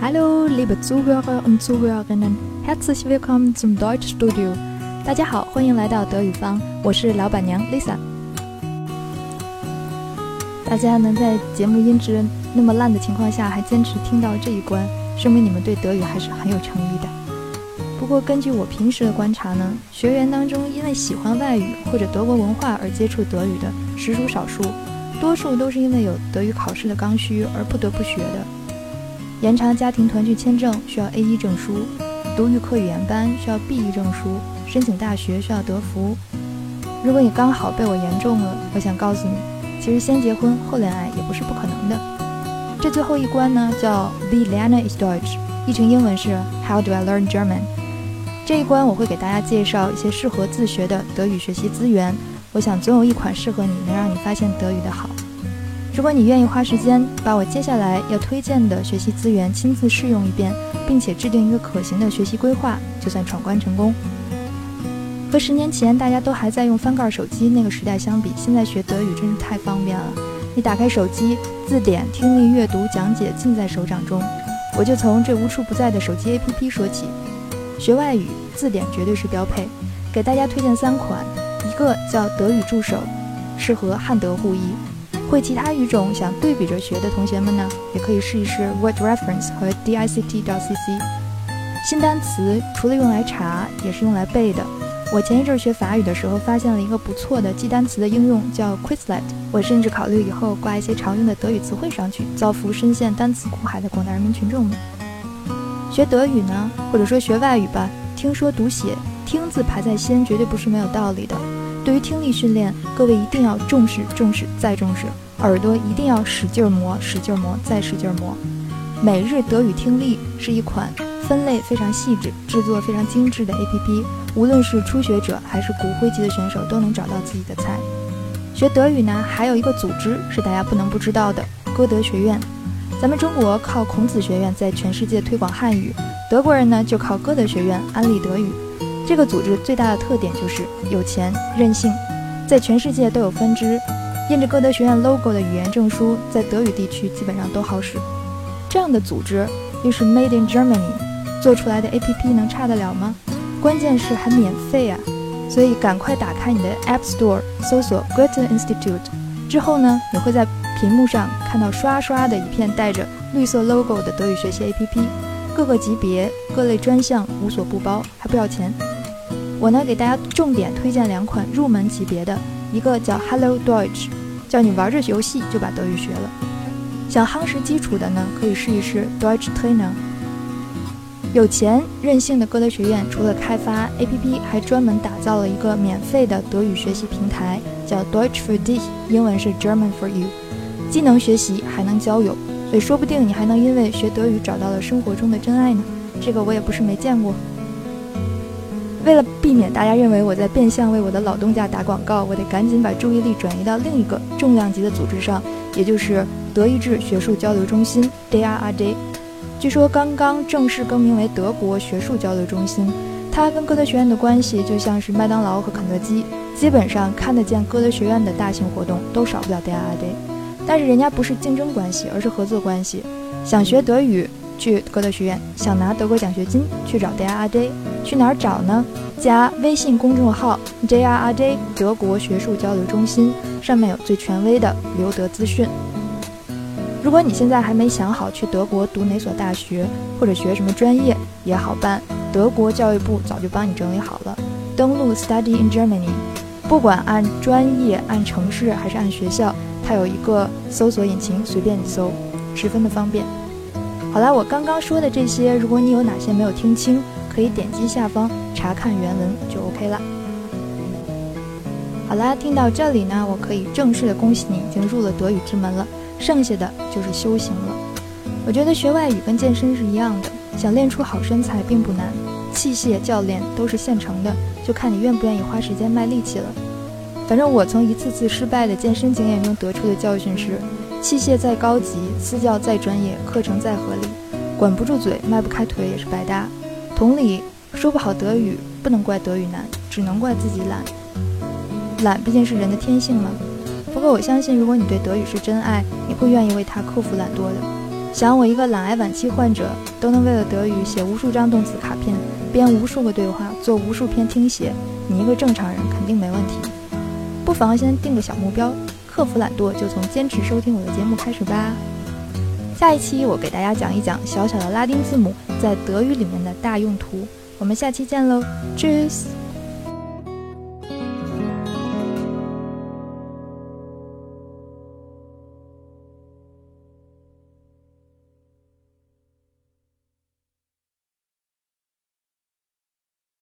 Hallo, liebe Zuhörer und Zuhörerinnen, herzlich willkommen zum Deutschstudio。大家好，欢迎来到德语坊，我是老板娘 Lisa。大家能在节目音质那么烂的情况下还坚持听到这一关，说明你们对德语还是很有诚意的。不过根据我平时的观察呢，学员当中因为喜欢外语或者德国文化而接触德语的实属少数，多数都是因为有德语考试的刚需而不得不学的。延长家庭团聚签证需要 A1 证书，读预科语言班需要 B1 证书，申请大学需要德福。如果你刚好被我言中了，我想告诉你，其实先结婚后恋爱也不是不可能的。这最后一关呢，叫 v i l e r n e i s Deutsch，译成英文是 How do I learn German？这一关我会给大家介绍一些适合自学的德语学习资源。我想总有一款适合你，能让你发现德语的好。如果你愿意花时间把我接下来要推荐的学习资源亲自试用一遍，并且制定一个可行的学习规划，就算闯关成功。和十年前大家都还在用翻盖手机那个时代相比，现在学德语真是太方便了。你打开手机，字典、听力、阅读、讲解尽在手掌中。我就从这无处不在的手机 APP 说起。学外语，字典绝对是标配。给大家推荐三款，一个叫德语助手，适合汉德互译。会其他语种想对比着学的同学们呢，也可以试一试 Word Reference 和 DICT.cc。新单词除了用来查，也是用来背的。我前一阵学法语的时候，发现了一个不错的记单词的应用，叫 Quizlet。我甚至考虑以后挂一些常用的德语词汇上去，造福深陷单词苦海的广大人民群众们。学德语呢，或者说学外语吧，听说读写，听字排在先，绝对不是没有道理的。对于听力训练，各位一定要重视、重视再重视，耳朵一定要使劲磨、使劲磨、再使劲磨。每日德语听力是一款分类非常细致、制作非常精致的 APP，无论是初学者还是骨灰级的选手都能找到自己的菜。学德语呢，还有一个组织是大家不能不知道的——歌德学院。咱们中国靠孔子学院在全世界推广汉语，德国人呢就靠歌德学院安利德语。这个组织最大的特点就是有钱任性，在全世界都有分支，印着歌德学院 logo 的语言证书在德语地区基本上都好使。这样的组织又是 Made in Germany，做出来的 APP 能差得了吗？关键是还免费啊！所以赶快打开你的 App Store，搜索 Goethe Institute，之后呢，你会在屏幕上看到刷刷的一片带着绿色 logo 的德语学习 APP，各个级别、各类专项无所不包，还不要钱。我呢，给大家重点推荐两款入门级别的，一个叫 Hello Deutsch，叫你玩着游戏就把德语学了。想夯实基础的呢，可以试一试 Deutsch Trainer。有钱任性的歌德学院除了开发 APP，还专门打造了一个免费的德语学习平台，叫 Deutsch für dich，英文是 German for you，既能学习还能交友，所以说不定你还能因为学德语找到了生活中的真爱呢。这个我也不是没见过。为了避免大家认为我在变相为我的老东家打广告，我得赶紧把注意力转移到另一个重量级的组织上，也就是德意志学术交流中心 （DRAD）。据说刚刚正式更名为德国学术交流中心。它跟歌德学院的关系就像是麦当劳和肯德基，基本上看得见歌德学院的大型活动都少不了 DRAD。但是人家不是竞争关系，而是合作关系。想学德语。去歌德学院，想拿德国奖学金去找 DRAD，去哪儿找呢？加微信公众号 DRAD 德国学术交流中心，上面有最权威的留德资讯。如果你现在还没想好去德国读哪所大学或者学什么专业，也好办，德国教育部早就帮你整理好了。登录 Study in Germany，不管按专业、按城市还是按学校，它有一个搜索引擎，随便你搜，十分的方便。好了，我刚刚说的这些，如果你有哪些没有听清，可以点击下方查看原文就 OK 了。好啦，听到这里呢，我可以正式的恭喜你已经入了德语之门了，剩下的就是修行了。我觉得学外语跟健身是一样的，想练出好身材并不难，器械、教练都是现成的，就看你愿不愿意花时间卖力气了。反正我从一次次失败的健身经验中得出的教训是。器械再高级，私教再专业，课程再合理，管不住嘴，迈不开腿也是白搭。同理，说不好德语，不能怪德语难，只能怪自己懒。懒毕竟是人的天性嘛。不过我相信，如果你对德语是真爱，你会愿意为它克服懒惰的。想我一个懒癌晚期患者都能为了德语写无数张动词卡片，编无数个对话，做无数篇听写，你一个正常人肯定没问题。不妨先定个小目标，克服懒惰，就从坚持收听我的节目开始吧。下一期我给大家讲一讲小小的拉丁字母在德语里面的大用途。我们下期见喽，Tschüss。